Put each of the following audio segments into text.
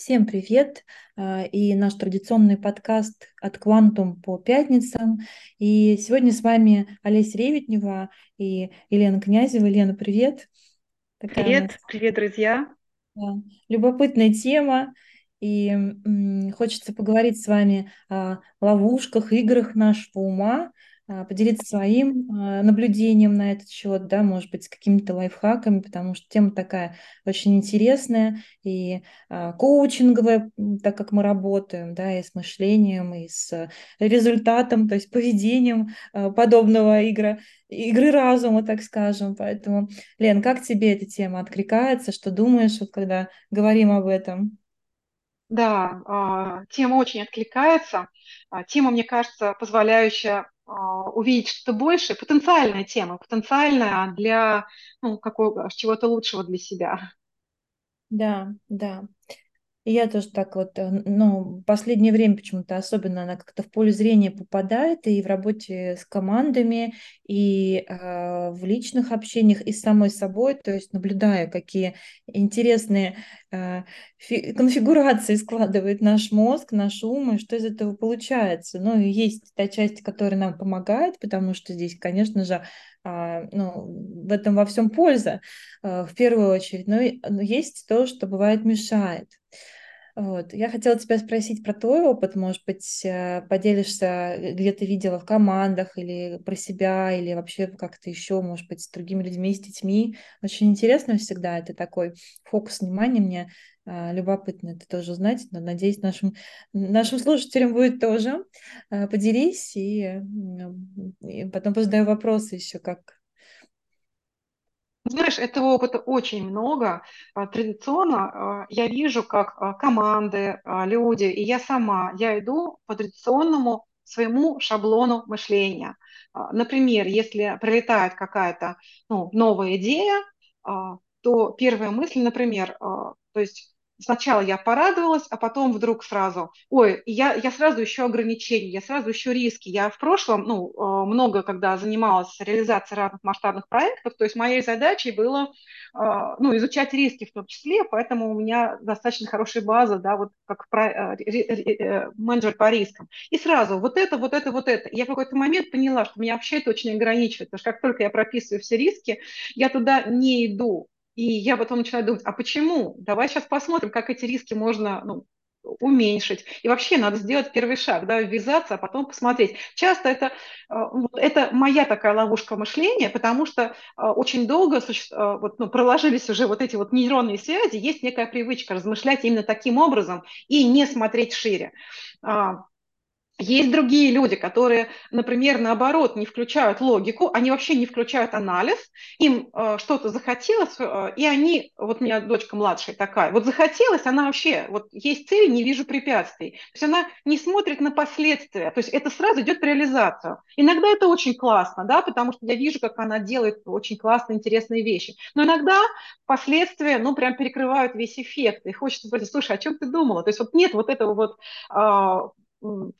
Всем привет! А, и наш традиционный подкаст от Квантум по пятницам. И сегодня с вами Олеся Ревитнева и Елена Князева. Елена, привет! Такая привет, привет, друзья! Любопытная тема. И хочется поговорить с вами о ловушках, играх нашего ума, поделиться своим а, наблюдением на этот счет, да, может быть, с какими-то лайфхаками, потому что тема такая очень интересная и а, коучинговая, так как мы работаем, да, и с мышлением, и с результатом, то есть поведением подобного игры, игры разума, так скажем. Поэтому, Лен, как тебе эта тема откликается? Что думаешь, вот когда говорим об этом? Да, тема очень откликается. Тема, мне кажется, позволяющая а, увидеть что-то большее, потенциальная тема, потенциальная для ну, какого, чего-то лучшего для себя. Да, да. Я тоже так вот, э, ну, последнее время почему-то особенно она как-то в поле зрения попадает и в работе с командами, и э, в личных общениях, и с самой собой, то есть наблюдаю, какие интересные э, конфигурации складывает наш мозг, наш ум, и что из этого получается. Ну, и есть та часть, которая нам помогает, потому что здесь, конечно же, а, ну, в этом во всем польза э, в первую очередь, но есть то, что бывает мешает. Вот. Я хотела тебя спросить про твой опыт, может быть, э, поделишься, э, где ты видела в командах или про себя, или вообще как-то еще, может быть, с другими людьми, с детьми. Очень интересно всегда, это такой фокус внимания мне а, любопытно это тоже узнать, но надеюсь, нашим, нашим слушателям будет тоже. Поделись и, и потом позадаю вопросы еще, как знаешь, этого опыта очень много. А, традиционно а, я вижу, как а, команды, люди, и я сама, я иду по традиционному своему шаблону мышления. Например, если прилетает какая-то ну, новая идея, то первая мысль, например, то есть сначала я порадовалась, а потом вдруг сразу, ой, я, я сразу еще ограничения, я сразу еще риски. Я в прошлом, ну, э, много когда занималась реализацией разных масштабных проектов, то есть моей задачей было, э, ну, изучать риски в том числе, поэтому у меня достаточно хорошая база, да, вот как э, менеджер по рискам. И сразу вот это, вот это, вот это. Я в какой-то момент поняла, что меня вообще это очень ограничивает, потому что как только я прописываю все риски, я туда не иду. И я потом начинаю думать, а почему? Давай сейчас посмотрим, как эти риски можно ну, уменьшить. И вообще надо сделать первый шаг, да, ввязаться, а потом посмотреть. Часто это, э, это моя такая ловушка мышления, потому что э, очень долго э, вот, ну, проложились уже вот эти вот нейронные связи, есть некая привычка размышлять именно таким образом и не смотреть шире. Есть другие люди, которые, например, наоборот, не включают логику, они вообще не включают анализ, им э, что-то захотелось, э, и они, вот у меня дочка младшая такая, вот захотелось, она вообще, вот есть цель, не вижу препятствий. То есть она не смотрит на последствия, то есть это сразу идет в реализацию. Иногда это очень классно, да, потому что я вижу, как она делает очень классные, интересные вещи. Но иногда последствия, ну, прям перекрывают весь эффект, и хочется спросить, слушай, о чем ты думала? То есть вот нет вот этого вот э,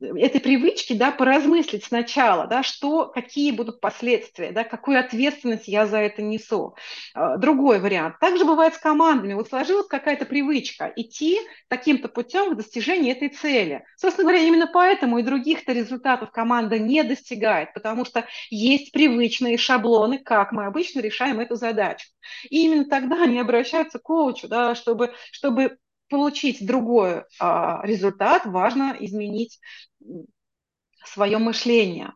этой привычки, да, поразмыслить сначала, да, что, какие будут последствия, да, какую ответственность я за это несу. А, другой вариант. Также бывает с командами. Вот сложилась какая-то привычка идти таким-то путем к достижению этой цели. Собственно говоря, именно поэтому и других-то результатов команда не достигает, потому что есть привычные шаблоны, как мы обычно решаем эту задачу. И именно тогда они обращаются к коучу, да, чтобы, чтобы получить другой а, результат, важно изменить свое мышление.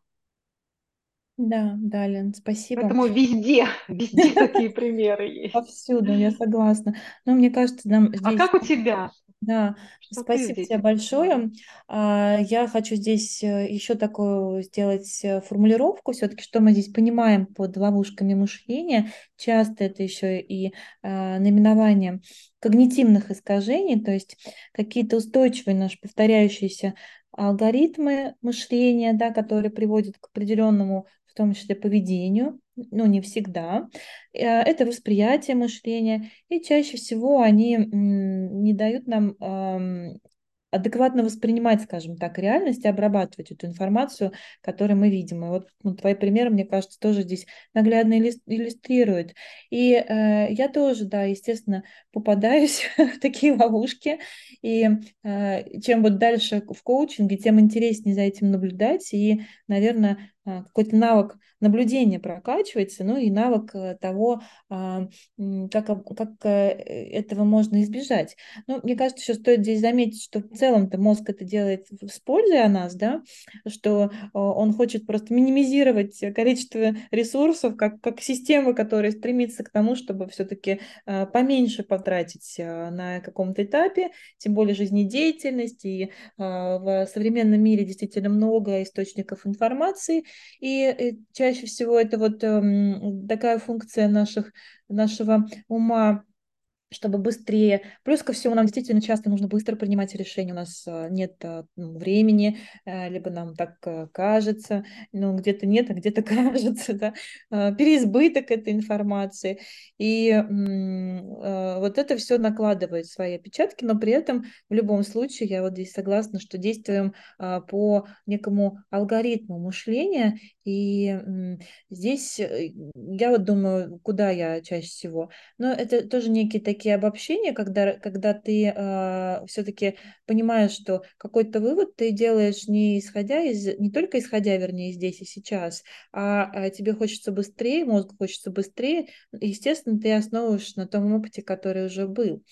Да, да, Лен, спасибо. Поэтому везде, везде такие примеры есть. Повсюду, я согласна. Но мне кажется, нам здесь... А как у тебя? Да, Что спасибо тебе большое. А, я хочу здесь э, еще такую сделать э, формулировку, все-таки, что мы здесь понимаем под ловушками мышления. Часто это еще и а, наименование когнитивных искажений, то есть какие-то устойчивые наши повторяющиеся алгоритмы мышления, да, которые приводят к определенному, в том числе, поведению, но не всегда. Э, это восприятие мышления, и чаще всего они не дают нам адекватно воспринимать, скажем так, реальность и обрабатывать эту информацию, которую мы видим. И вот ну, твои примеры, мне кажется, тоже здесь наглядно иллюстрируют. И э, я тоже, да, естественно, попадаюсь в такие ловушки. И э, чем вот дальше в коучинге, тем интереснее за этим наблюдать. И, наверное, какой-то навык наблюдения прокачивается, ну и навык э, того, а, как, как э, этого можно избежать. Ну, мне кажется, еще стоит здесь заметить, что в целом-то мозг это делает с пользой о нас, да, что он хочет просто минимизировать количество ресурсов, как, как система, которая стремится к тому, чтобы все-таки а, поменьше потратить на каком-то этапе, тем более жизнедеятельности. И в современном мире действительно много источников информации, и э, чаще всего это вот эм, такая функция наших, нашего ума чтобы быстрее. Плюс ко всему, нам действительно часто нужно быстро принимать решения. У нас э, нет э, ну, времени, либо нам так кажется, ну, где-то нет, а где-то кажется, да, переизбыток этой информации. И вот это все накладывает свои отпечатки, но при этом в любом случае я вот здесь согласна, что действуем по некому алгоритму мышления, и здесь э, я вот думаю, куда я чаще всего. Но это тоже некие такие обобщения, когда, когда ты э, а, все-таки понимаешь, что какой-то вывод ты делаешь не исходя из, не только исходя, вернее, здесь и сейчас, а, а тебе хочется быстрее, мозгу хочется быстрее, естественно, ты основываешь на том опыте, который уже был.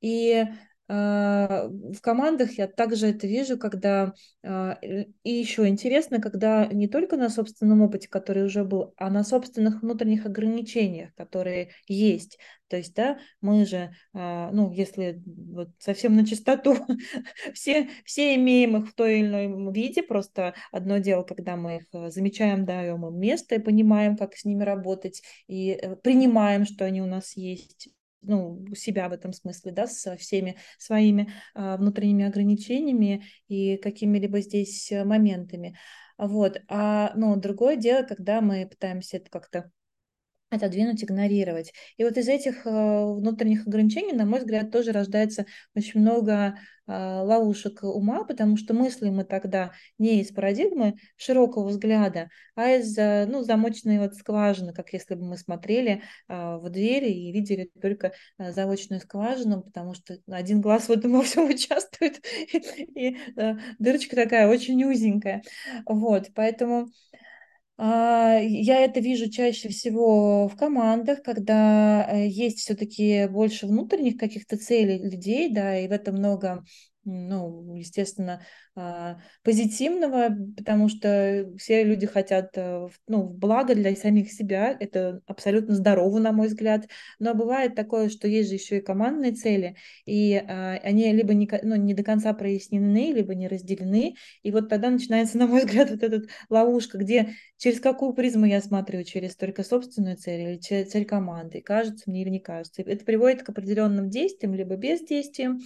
И в командах я также это вижу, когда а, и еще интересно, когда не только на собственном опыте, который уже был, а на собственных внутренних ограничениях, которые есть. То есть, да, мы же, а, ну, если вот совсем на чистоту, все, все имеем их в той или иной виде, просто одно дело, когда мы их э, замечаем, даем им место и понимаем, как с ними работать, и э, принимаем, что они у нас есть, ну, себя в этом смысле, да, со всеми своими а, внутренними ограничениями и какими-либо здесь э, моментами. Вот. А, ну, другое дело, когда мы пытаемся это как-то отодвинуть, игнорировать. И вот из этих э, внутренних ограничений, на мой взгляд, тоже рождается очень много э, ловушек ума, потому что мыслим мы тогда не из парадигмы широкого взгляда, а из э, ну, замочной вот скважины, как если бы мы смотрели в двери и видели только заочную скважину, потому что один глаз в этом во всем участвует, и дырочка такая очень узенькая. Вот, поэтому а, я это вижу чаще всего в командах, когда э, есть все-таки больше внутренних каких-то целей людей, да, и в этом много ну, естественно, а, позитивного, потому что все люди хотят э, ну, благо для самих себя, это абсолютно здорово, на мой взгляд, но бывает такое, что есть же еще и командные цели, и а, они либо не, ну, не до конца прояснены, либо не разделены, и вот тогда начинается, на мой взгляд, вот эта ловушка, где через какую призму я смотрю, через только собственную цель или цель команды, кажется мне или не кажется. Это приводит к определенным действиям, либо бездействиям,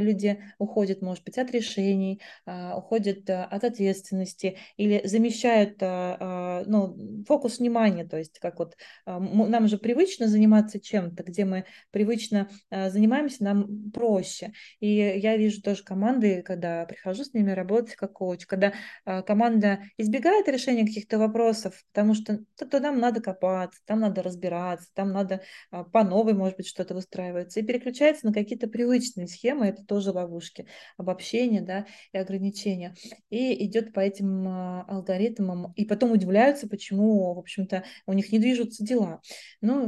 люди уходят, может быть, от решений, а, уходят э, от ответственности или замещают э, а, ну, фокус внимания, то есть как вот нам же привычно заниматься чем-то, где мы привычно занимаемся, нам проще. И я вижу тоже команды, когда прихожу с ними работать как коуч, когда команда избегает решения каких-то вопросов, потому что то нам надо копаться, там надо разбираться, там надо по новой, может быть, что-то выстраиваться, и переключается на какие-то привычные схемы, это тоже ловушки, обобщения да, и ограничения. И идет по этим а, алгоритмам, и потом удивляются, почему, в общем-то, у них не движутся дела. Но,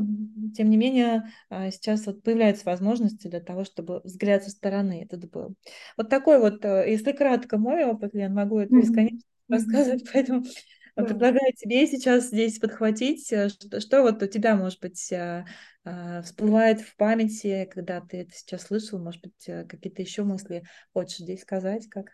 тем не менее, а, сейчас вот появляются возможности для того, чтобы взгляд со стороны этот был. Вот такой вот, э, если кратко мой опыт, я могу это бесконечно mm-hmm. рассказывать, поэтому. Предлагаю тебе сейчас здесь подхватить, э, что, что вот у тебя, может быть, э, э, всплывает в памяти, когда ты это сейчас слышал, может быть, какие-то еще мысли хочешь здесь сказать, как?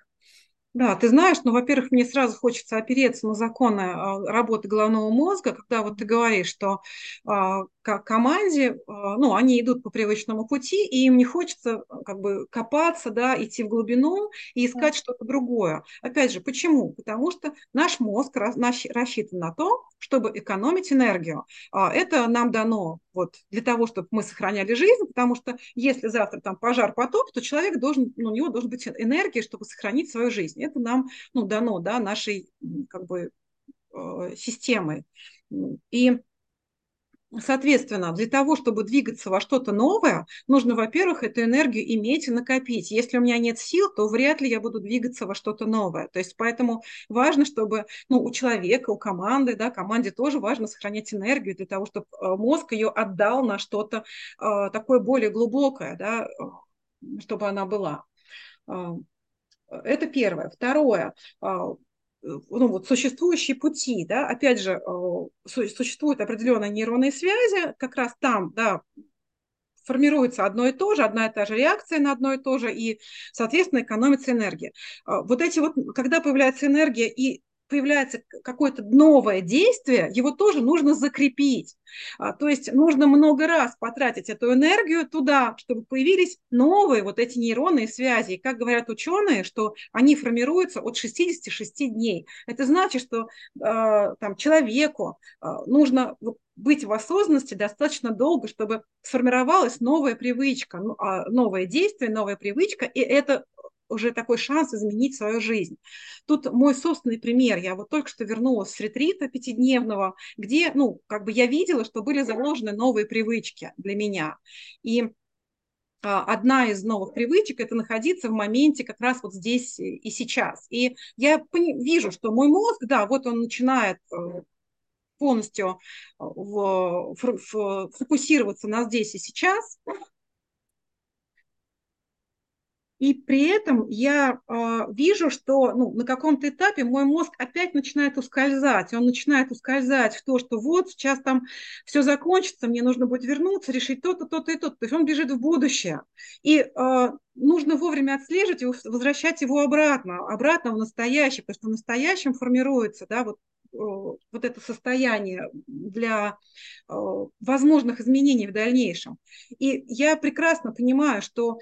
Да, ты знаешь, ну, во-первых, мне сразу хочется опереться на законы а, работы головного мозга, когда вот ты говоришь, что а, как команде, а, ну, они идут по привычному пути, и им не хочется как бы копаться, да, идти в глубину и искать что-то другое. Опять же, почему? Потому что наш мозг рассчитан на то, чтобы экономить энергию. Это нам дано вот для того, чтобы мы сохраняли жизнь, потому что если завтра там пожар, потоп, то человек должен, ну, у него должен быть энергия, чтобы сохранить свою жизнь. Это нам ну, дано да, нашей как бы, э, системой. И Соответственно, для того, чтобы двигаться во что-то новое, нужно, во-первых, эту энергию иметь и накопить. Если у меня нет сил, то вряд ли я буду двигаться во что-то новое. То есть поэтому важно, чтобы ну, у человека, у команды, да, команде тоже важно сохранять энергию для того, чтобы э, мозг ее отдал на что-то э, такое более глубокое, да, чтобы она была. Э, это первое. Второе ну, вот существующие пути, да, опять же, э, существуют определенные нейронные связи, как раз там, да, формируется одно и то же, одна и та же реакция на одно и то же, и, соответственно, экономится энергия. Э, вот эти вот, когда появляется энергия и появляется какое-то новое действие, его тоже нужно закрепить. А, то есть нужно много раз потратить эту энергию туда, чтобы появились новые вот эти нейронные связи. И как говорят ученые, что они формируются от 66 дней. Это значит, что э, там, человеку э, нужно быть в осознанности достаточно долго, чтобы сформировалась новая привычка, ну, новое действие, новая привычка, и это уже такой шанс изменить свою жизнь. Тут мой собственный пример. Я вот только что вернулась с ретрита пятидневного, где, ну, как бы я видела, что были заложены новые привычки для меня. И а, одна из новых привычек – это находиться в моменте как раз вот здесь и сейчас. И я вижу, что мой мозг, да, вот он начинает э, полностью э, в, в, фокусироваться на здесь и сейчас, и при этом я э, вижу, что ну, на каком-то этапе мой мозг опять начинает ускользать. Он начинает ускользать в то, что вот сейчас там все закончится, мне нужно будет вернуться, решить то-то, то-то и то-то. То есть он бежит в будущее. И э, нужно вовремя отслеживать и возвращать его обратно, обратно в настоящее, потому что в настоящем формируется да, вот вот это состояние для возможных изменений в дальнейшем. И я прекрасно понимаю, что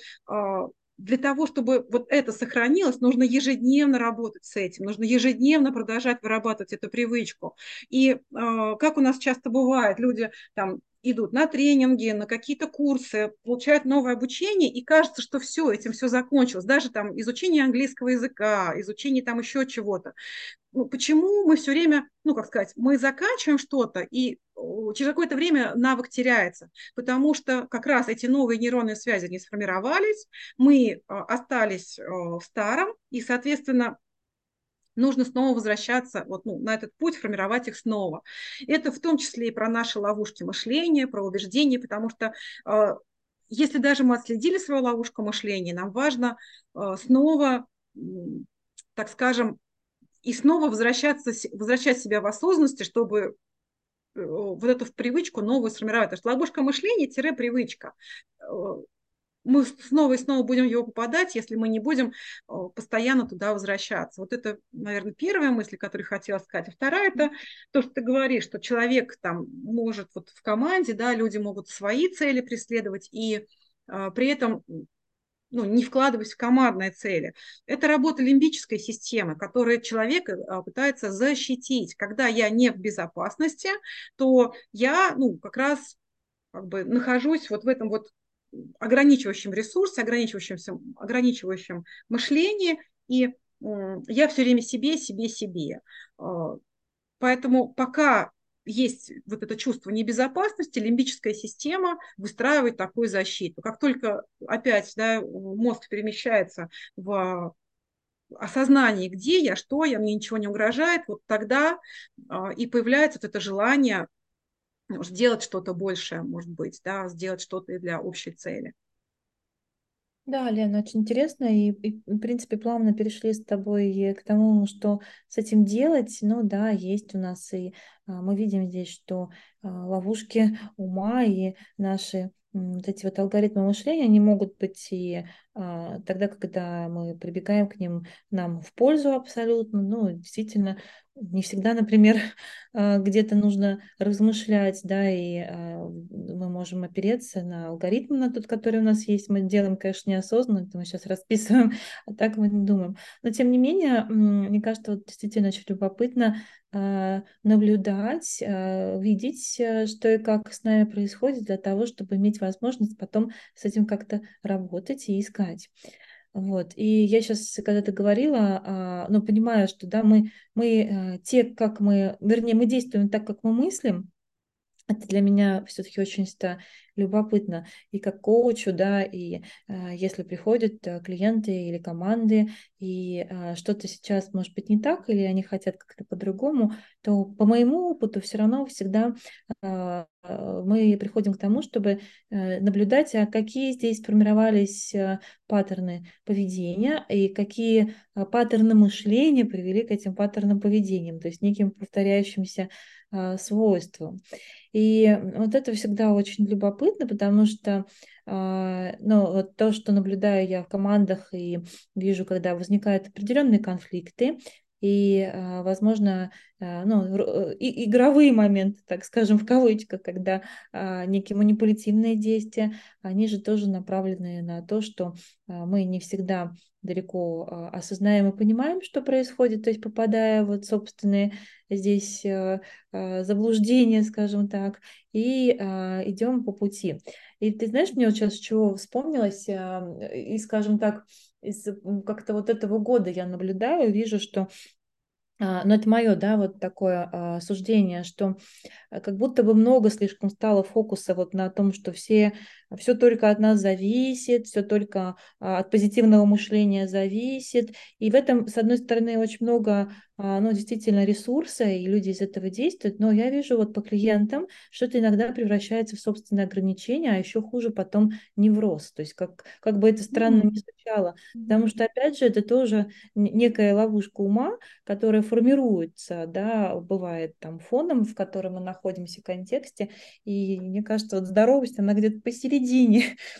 для того, чтобы вот это сохранилось, нужно ежедневно работать с этим, нужно ежедневно продолжать вырабатывать эту привычку. И э, как у нас часто бывает, люди там идут на тренинги, на какие-то курсы, получают новое обучение, и кажется, что все, этим все закончилось. Даже там изучение английского языка, изучение там еще чего-то. Ну, почему мы все время, ну, как сказать, мы заканчиваем что-то, и через какое-то время навык теряется, потому что как раз эти новые нейронные связи не сформировались, мы а, остались в старом, и, соответственно, нужно снова возвращаться вот, ну, на этот путь, формировать их снова. Это в том числе и про наши ловушки мышления, про убеждения, потому что э, если даже мы отследили свою ловушку мышления, нам важно э, снова, так скажем, и снова возвращаться, возвращать себя в осознанности, чтобы э, вот эту привычку новую сформировать. Потому что ловушка мышления-привычка мы снова и снова будем его попадать, если мы не будем э, постоянно туда возвращаться. Вот это, наверное, первая мысль, которую хотела сказать. А вторая – это то, что ты говоришь, что человек там может вот в команде, да, люди могут свои цели преследовать и а, при этом ну, не вкладываясь в командные цели. Это работа лимбической системы, которая человека а, пытается защитить. Когда я не в безопасности, то я ну, как раз как бы нахожусь вот в этом вот ограничивающем ресурсе, ограничивающем, ограничивающем мышлении, и я все время себе, себе, себе. А, поэтому пока есть вот это чувство небезопасности, лимбическая система выстраивает такую защиту. Как только опять да, мозг перемещается в осознание, где я, что я, мне ничего не угрожает, вот тогда а, и появляется вот это желание сделать что-то большее, может быть, да, сделать что-то для общей цели. Да, Лена, очень интересно, и, и, в принципе, плавно перешли с тобой к тому, что с этим делать. Ну да, есть у нас, и а, мы видим здесь, что а, ловушки ума и наши вот эти вот алгоритмы мышления, они могут быть и а, тогда, когда мы прибегаем к ним нам в пользу абсолютно, ну, действительно, не всегда, например, а, где-то нужно размышлять, да, и а, мы можем опереться на алгоритм, на тот, который у нас есть. Мы делаем, конечно, неосознанно, это мы сейчас расписываем, а так мы не думаем. Но, тем не менее, мне кажется, вот действительно очень любопытно а, наблюдать, видеть, э, что и как с нами происходит для того, чтобы иметь возможность потом с этим как-то работать и искать. Вот. И я сейчас, когда ты говорила, а, ну, понимаю, что да, мы, мы э, те, как мы, вернее, мы действуем так, как мы мыслим, это для меня все-таки очень любопытно и как коучу, да, и э, если приходят э, клиенты или команды, и э, что-то сейчас может быть не так, или они хотят как-то по-другому, то по моему опыту все равно всегда э, мы приходим к тому, чтобы э, наблюдать, а какие здесь формировались э, паттерны поведения и какие паттерны мышления привели к этим паттернам поведения, то есть неким повторяющимся свойствам. И вот это всегда очень любопытно, потому что а, ну, вот то, что наблюдаю я в командах и вижу, когда возникают определенные конфликты, и, а, возможно, а, ну, э, игровые моменты, так скажем, в кавычках, когда некие манипулятивные действия, они же тоже направлены на то, что мы не всегда далеко осознаем и понимаем, что происходит, то есть попадая вот собственные здесь э, э, заблуждения, скажем так, и идем по пути. И ты знаешь, мне вот сейчас чего вспомнилось, и, скажем так, из как-то вот этого года я наблюдаю, вижу, что а, но это мое, да, вот такое а, суждение, что а, как будто бы много слишком стало фокуса вот на том, что все, все только от нас зависит, все только от позитивного мышления зависит. И в этом, с одной стороны, очень много, ну, действительно, ресурса, и люди из этого действуют, но я вижу вот по клиентам, что это иногда превращается в собственное ограничение, а еще хуже потом невроз. То есть как, как бы это странно не звучало. Потому что, опять же, это тоже некая ловушка ума, которая формируется, да, бывает там фоном, в котором мы находимся в контексте, и мне кажется, вот здоровость, она где-то посередине,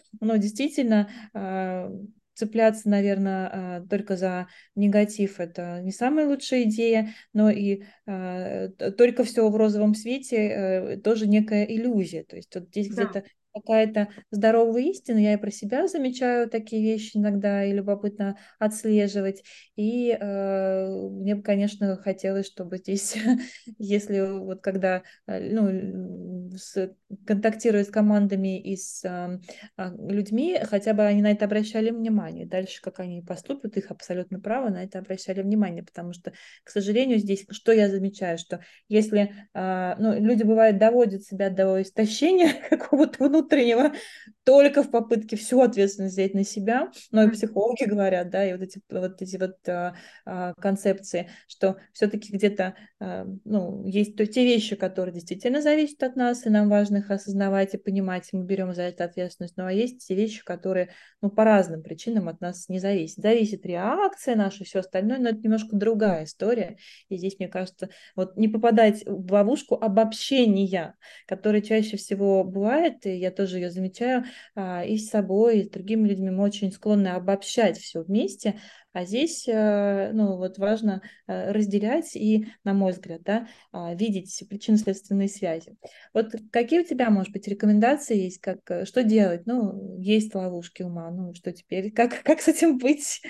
но действительно а, цепляться, наверное, а, только за негатив это не самая лучшая идея, но и а, только все в розовом свете э, тоже некая иллюзия. То есть вот здесь да. где-то какая-то здоровая истина. Я и про себя замечаю такие вещи иногда и любопытно отслеживать. И э, мне бы, конечно, хотелось, чтобы здесь, если вот когда э, ну, с, контактируя с командами и с э, людьми, хотя бы они на это обращали внимание. Дальше, как они поступят, их абсолютно право на это обращали внимание, потому что, к сожалению, здесь что я замечаю, что если э, ну, люди, бывает, доводят себя до истощения какого-то внутреннего внутреннего, только в попытке всю ответственность взять на себя. Но и психологи говорят, да, и вот эти вот, эти вот а, а, концепции, что все-таки где-то а, ну, есть то, те вещи, которые действительно зависят от нас, и нам важно их осознавать и понимать, и мы берем за это ответственность. Ну а есть те вещи, которые ну, по разным причинам от нас не зависят. Зависит реакция наша, все остальное, но это немножко другая история. И здесь, мне кажется, вот не попадать в ловушку обобщения, которое чаще всего бывает, и я тоже ее замечаю, а, и с собой, и с другими людьми. Мы очень склонны обобщать все вместе, а здесь, э, ну, вот важно э, разделять и, на мой взгляд, да, а, видеть причинно-следственные связи. Вот какие у тебя, может быть, рекомендации есть, как, э, что делать? Ну, есть ловушки ума, ну, что теперь, как, как с этим быть?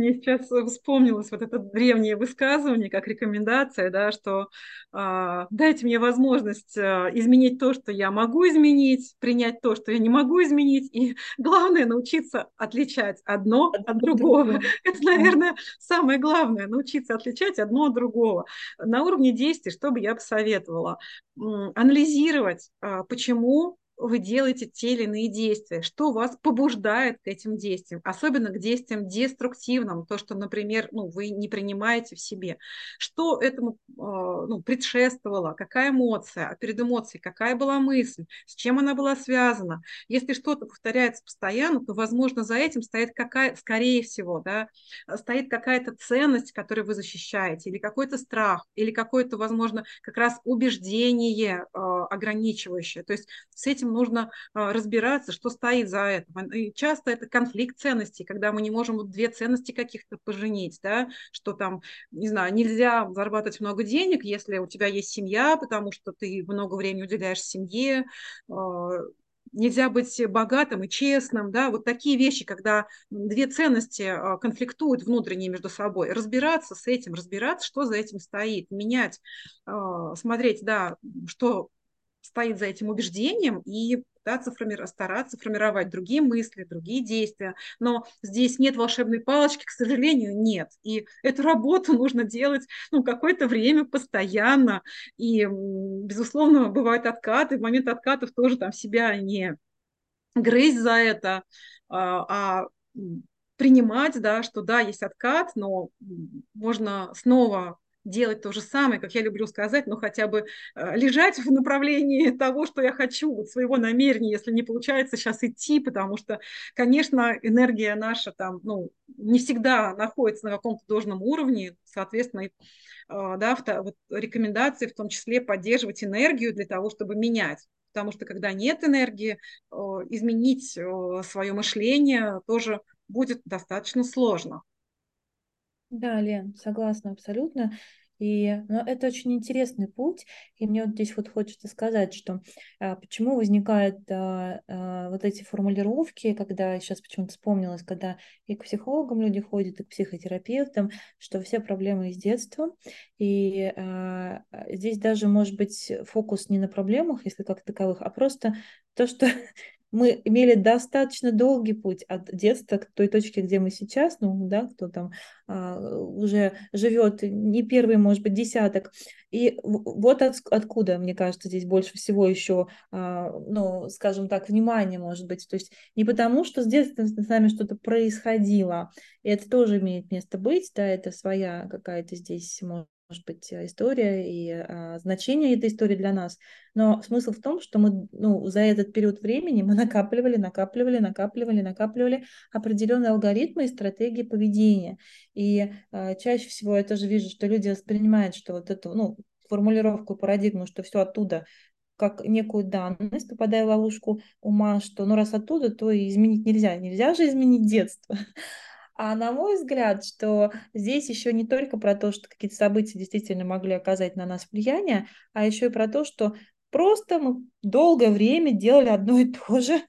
Мне сейчас вспомнилось вот это древнее высказывание, как рекомендация, да, что э, дайте мне возможность э, изменить то, что я могу изменить, принять то, что я не могу изменить, и главное научиться отличать одно от другого. Это, наверное, самое главное, научиться отличать одно от другого. На уровне действий, что бы я посоветовала? Анализировать, э, почему вы делаете те или иные действия, что вас побуждает к этим действиям, особенно к действиям деструктивным, то, что, например, ну, вы не принимаете в себе. Что этому а, ну, предшествовало, какая эмоция, а перед эмоцией какая была мысль, с чем она была связана. Если что-то повторяется постоянно, то, возможно, за этим стоит какая, скорее всего, да, стоит какая-то ценность, которую вы защищаете, или какой-то страх, или какое-то, возможно, как раз убеждение э, ограничивающее. То есть с этим нужно а, разбираться, что стоит за этим. И часто это конфликт ценностей, когда мы не можем две ценности каких-то поженить, да, что там, не знаю, нельзя зарабатывать много денег, если у тебя есть семья, потому что ты много времени уделяешь семье, а, нельзя быть богатым и честным, да, вот такие вещи, когда две ценности а, конфликтуют внутренне между собой, разбираться с этим, разбираться, что за этим стоит, менять, смотреть, да, что стоит за этим убеждением и пытаться форми- стараться формировать другие мысли, другие действия. Но здесь нет волшебной палочки, к сожалению, нет. И эту работу нужно делать ну, какое-то время постоянно. И, безусловно, бывают откаты. В момент откатов тоже там себя не грызть за это, а, а принимать, да, что да, есть откат, но можно снова делать то же самое, как я люблю сказать, но хотя бы э, лежать в направлении того, что я хочу, вот своего намерения, если не получается сейчас идти, потому что, конечно, энергия наша там, ну, не всегда находится на каком-то должном уровне, соответственно, э, да, вот рекомендации в том числе поддерживать энергию для того, чтобы менять. Потому что когда нет энергии, э, изменить свое мышление тоже будет достаточно сложно. Да, Лен, согласна абсолютно. И ну, это очень интересный путь. И мне вот здесь вот хочется сказать, что а, почему возникают а, а, вот эти формулировки, когда сейчас почему-то вспомнилось, когда и к психологам люди ходят, и к психотерапевтам, что все проблемы из детства. И а, здесь даже может быть фокус не на проблемах, если как таковых, а просто то, что мы имели достаточно долгий путь от детства к той точке, где мы сейчас, ну, да, кто там а, уже живет не первый, может быть, десяток. И вот от, откуда, мне кажется, здесь больше всего еще, а, ну, скажем так, внимание может быть. То есть не потому, что с детства с нами что-то происходило, и это тоже имеет место быть, да, это своя какая-то здесь, может может быть, э, история и а, значение этой истории для нас. Но смысл в том, что мы ну, за этот период времени мы накапливали, накапливали, накапливали, накапливали определенные алгоритмы и стратегии поведения. И а, чаще всего я тоже вижу, что люди воспринимают, что вот эту ну, формулировку, парадигму, что все оттуда как некую данность, попадая в ловушку ума, что ну раз оттуда, то и изменить нельзя. Нельзя же изменить детство. А на мой взгляд, что здесь еще не только про то, что какие-то события действительно могли оказать на нас влияние, а еще и про то, что просто мы долгое время делали одно и то же,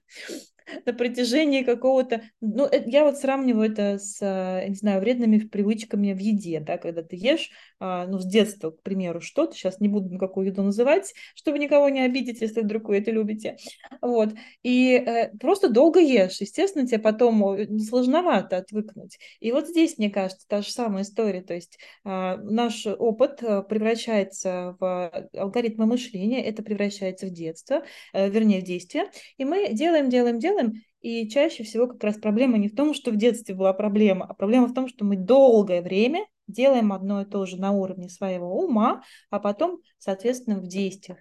на протяжении какого-то... Ну, я вот сравниваю это с, э, не знаю, вредными привычками в еде, да, когда ты ешь, а, ну, с детства, к примеру, что-то, сейчас не буду никакую еду называть, чтобы никого не обидеть, если вдруг вы это любите, вот, и э, просто долго ешь, естественно, тебе потом сложновато отвыкнуть. И вот здесь, мне кажется, та же самая история, то есть а, наш опыт э, превращается в алгоритмы мышления, это превращается в детство, вернее, в действие, и мы делаем, делаем, делаем, делаем, и чаще всего как раз проблема не в том, что в детстве была проблема, а проблема в том, что мы долгое время делаем одно и то же на уровне своего ума, а потом, соответственно, в действиях.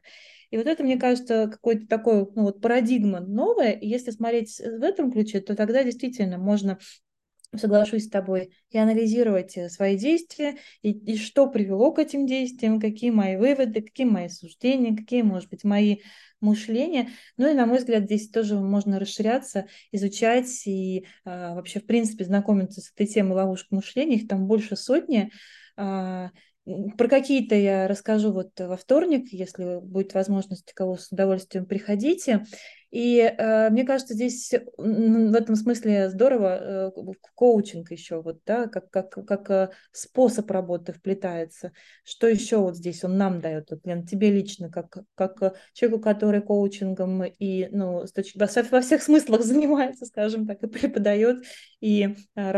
И вот это, мне кажется, какой-то такой ну, вот парадигма новая. И если смотреть в этом ключе, то тогда действительно можно соглашусь с тобой, и анализировать э, свои действия, и, и что привело к этим действиям, какие мои выводы, какие мои суждения, какие, может быть, мои мышления. Ну и, на мой взгляд, здесь тоже можно расширяться, изучать и а, вообще, в принципе, знакомиться с этой темой ловушек мышления. Их там больше сотни. А, про какие-то я расскажу вот во вторник, если будет возможность, кого с удовольствием приходите. И э, мне кажется, здесь в этом смысле здорово э, коучинг еще, вот, да, как, как, как э, способ работы вплетается. Что еще вот здесь он нам дает, вот, Лен, тебе лично, как, как человеку, который коучингом и, ну, во всех смыслах занимается, скажем так, и преподает, и э,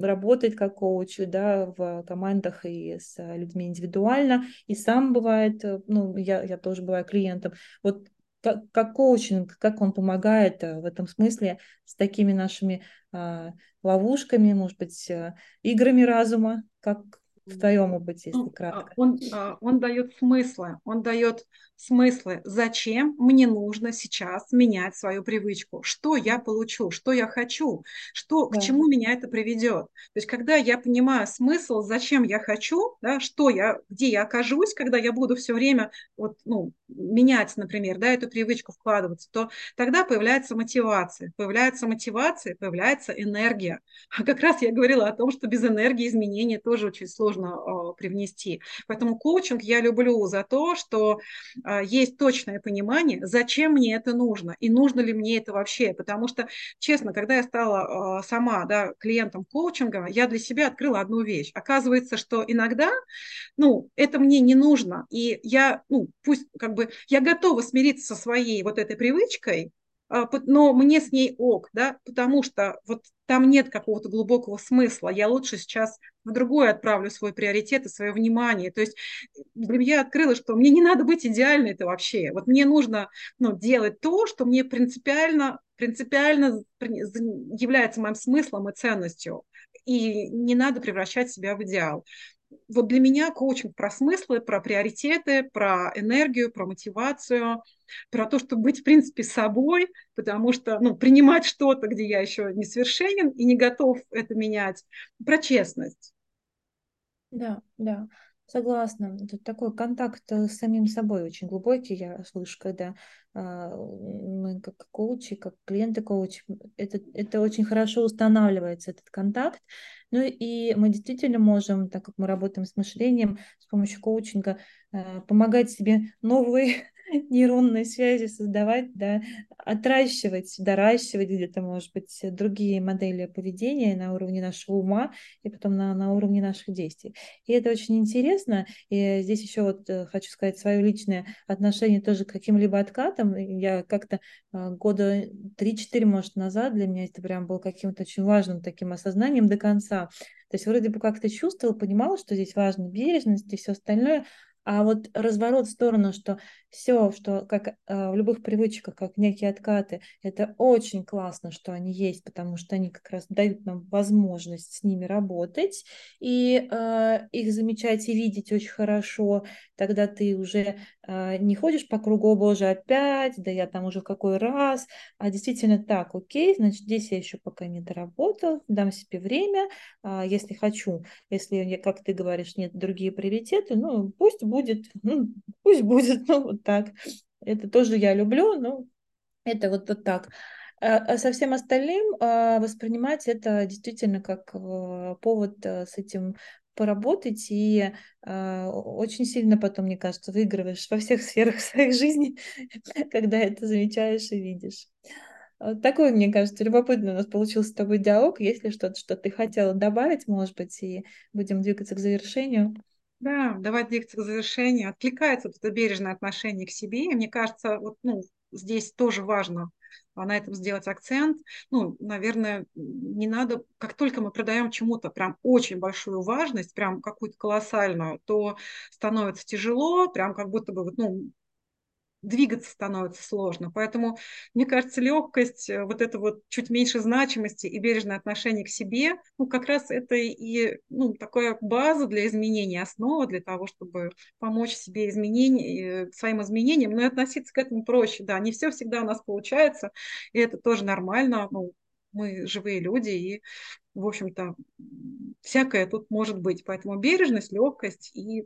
работает как коуч, да, в командах и с людьми индивидуально, и сам бывает, э, ну, я, я тоже бываю клиентом. Вот как, как коучинг, как он помогает э, в этом смысле с такими нашими а, ловушками, может быть, а, играми разума, как в твоем опыте, если ну, кратко? Он, он дает смыслы, он дает смыслы, зачем мне нужно сейчас менять свою привычку, что я получу, что я хочу, что, да. к чему меня это приведет. То есть, когда я понимаю смысл, зачем я хочу, да, что я, где я окажусь, когда я буду все время вот, ну, менять, например, да, эту привычку вкладываться, то тогда появляется мотивация. Появляется мотивация, появляется энергия. А как раз я говорила о том, что без энергии изменения тоже очень сложно э, привнести. Поэтому коучинг я люблю за то, что э, есть точное понимание, зачем мне это нужно и нужно ли мне это вообще. Потому что, честно, когда я стала э, сама да, клиентом коучинга, я для себя открыла одну вещь. Оказывается, что иногда ну, это мне не нужно. И я, ну, пусть как бы, я готова смириться со своей вот этой привычкой, а, но мне с ней ок, да, потому что вот там нет какого-то глубокого смысла. Я лучше сейчас в другое отправлю свой приоритет и свое внимание. То есть для меня открылось, что мне не надо быть идеальной это вообще. Вот мне нужно ну, делать то, что мне принципиально, принципиально является моим смыслом и ценностью. И не надо превращать себя в идеал вот для меня коучинг про смыслы, про приоритеты, про энергию, про мотивацию, про то, чтобы быть, в принципе, собой, потому что, ну, принимать что-то, где я еще не совершенен и не готов это менять, про честность. Да, да, согласна. Тут такой контакт э, с самим собой очень глубокий, я слышу, когда а, мы как коучи, как клиенты коучи, это, это очень хорошо устанавливается, этот контакт. Ну и мы действительно можем, так как мы работаем с мышлением, с помощью коучинга, э, помогать себе новые нейронные связи создавать, да, отращивать, доращивать где-то, может быть, другие модели поведения на уровне нашего ума и потом на, на уровне наших действий. И это очень интересно. И здесь еще вот э, хочу сказать свое личное отношение тоже к каким-либо откатам. Я как-то э, года 3-4, может, назад для меня это прям было каким-то очень важным таким осознанием до конца. То есть вроде бы как-то чувствовал, понимал, что здесь важна бережность и все остальное, а вот разворот в сторону, что все, что как э, в любых привычках, как некие откаты, это очень классно, что они есть, потому что они как раз дают нам возможность с ними работать и э, их замечать и видеть очень хорошо. Тогда ты уже э, не ходишь по кругу, боже, опять, да я там уже какой раз, а действительно так, окей, значит, здесь я еще пока не доработал, дам себе время, э, если хочу, если, как ты говоришь, нет другие приоритеты, ну, пусть будет будет, ну, пусть будет, ну, вот так. Это тоже я люблю, но это вот, вот так. А, а со всем остальным а, воспринимать это действительно как а, повод а, с этим поработать и э, очень сильно потом, мне кажется, выигрываешь во всех сферах своей жизни, когда это замечаешь и видишь. Вот такой, мне кажется, любопытный у нас получился с тобой диалог. Если что-то, что ты хотела добавить, может быть, и будем двигаться к завершению. Да, давать двигаться к завершению. Откликается вот это бережное отношение к себе. И мне кажется, вот, ну, здесь тоже важно а, на этом сделать акцент. Ну, наверное, не надо, как только мы продаем чему-то прям очень большую важность, прям какую-то колоссальную, то становится тяжело, прям как будто бы, вот, ну, двигаться становится сложно. Поэтому, мне кажется, легкость, э, вот это вот чуть меньше значимости и бережное отношение к себе, ну, как раз это и ну, такая база для изменения, основа для того, чтобы помочь себе изменения, своим изменениям, но и относиться к этому проще. Да, не все всегда у нас получается, и это тоже нормально. Ну, мы живые люди, и, в общем-то, всякое тут может быть. Поэтому бережность, легкость и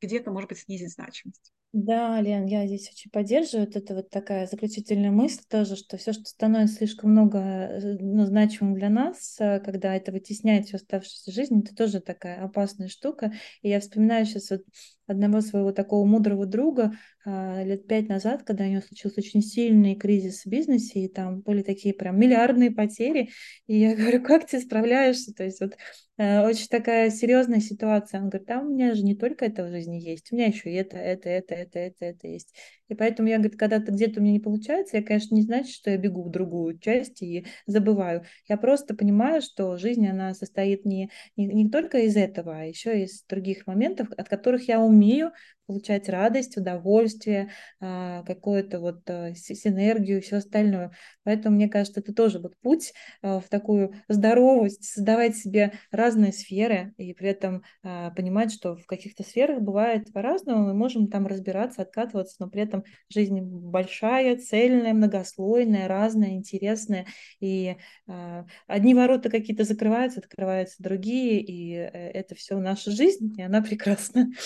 где-то, может быть, снизить значимость. Да, Лен, я здесь очень поддерживаю. Вот это вот такая заключительная мысль тоже, что все, что становится слишком много э, ну, значимым для нас, э, когда это вытесняет всю оставшуюся жизнь, это тоже такая опасная штука. И я вспоминаю сейчас вот одного своего такого мудрого друга а, лет пять назад, когда у него случился очень сильный кризис в бизнесе, и там были такие прям миллиардные потери, и я говорю, как ты справляешься? То есть вот э, очень такая серьезная ситуация. Он говорит, да, у меня же не только это в жизни есть, у меня еще это, это, это, это, это, это есть. И поэтому я, говорит, когда-то где-то у меня не получается, я, конечно, не значит, что я бегу в другую часть и забываю. Я просто понимаю, что жизнь, она состоит не, не, не только из этого, а еще из других моментов, от которых я умею получать радость, удовольствие, а, какую-то вот а, синергию и все остальное. Поэтому, мне кажется, это тоже вот путь а, в такую здоровость, создавать себе разные сферы и при этом понимать, что в каких-то сферах бывает по-разному, мы можем там разбираться, откатываться, но при этом этом жизнь большая, цельная, многослойная, разная, интересная. И э, одни ворота какие-то закрываются, открываются другие, и э, это все наша жизнь, и она прекрасна.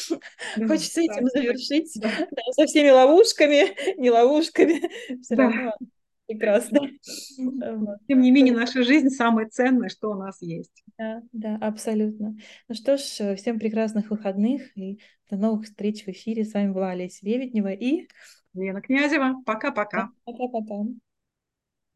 Да, Хочется да, этим завершить да. Да, со всеми ловушками, не ловушками, все да. равно прекрасно. Тем не менее, наша жизнь самое ценное, что у нас есть. Да, да, абсолютно. Ну что ж, всем прекрасных выходных и до новых встреч в эфире. С вами была Олеся Лебеднева и Лена Князева. Пока-пока. Пока-пока.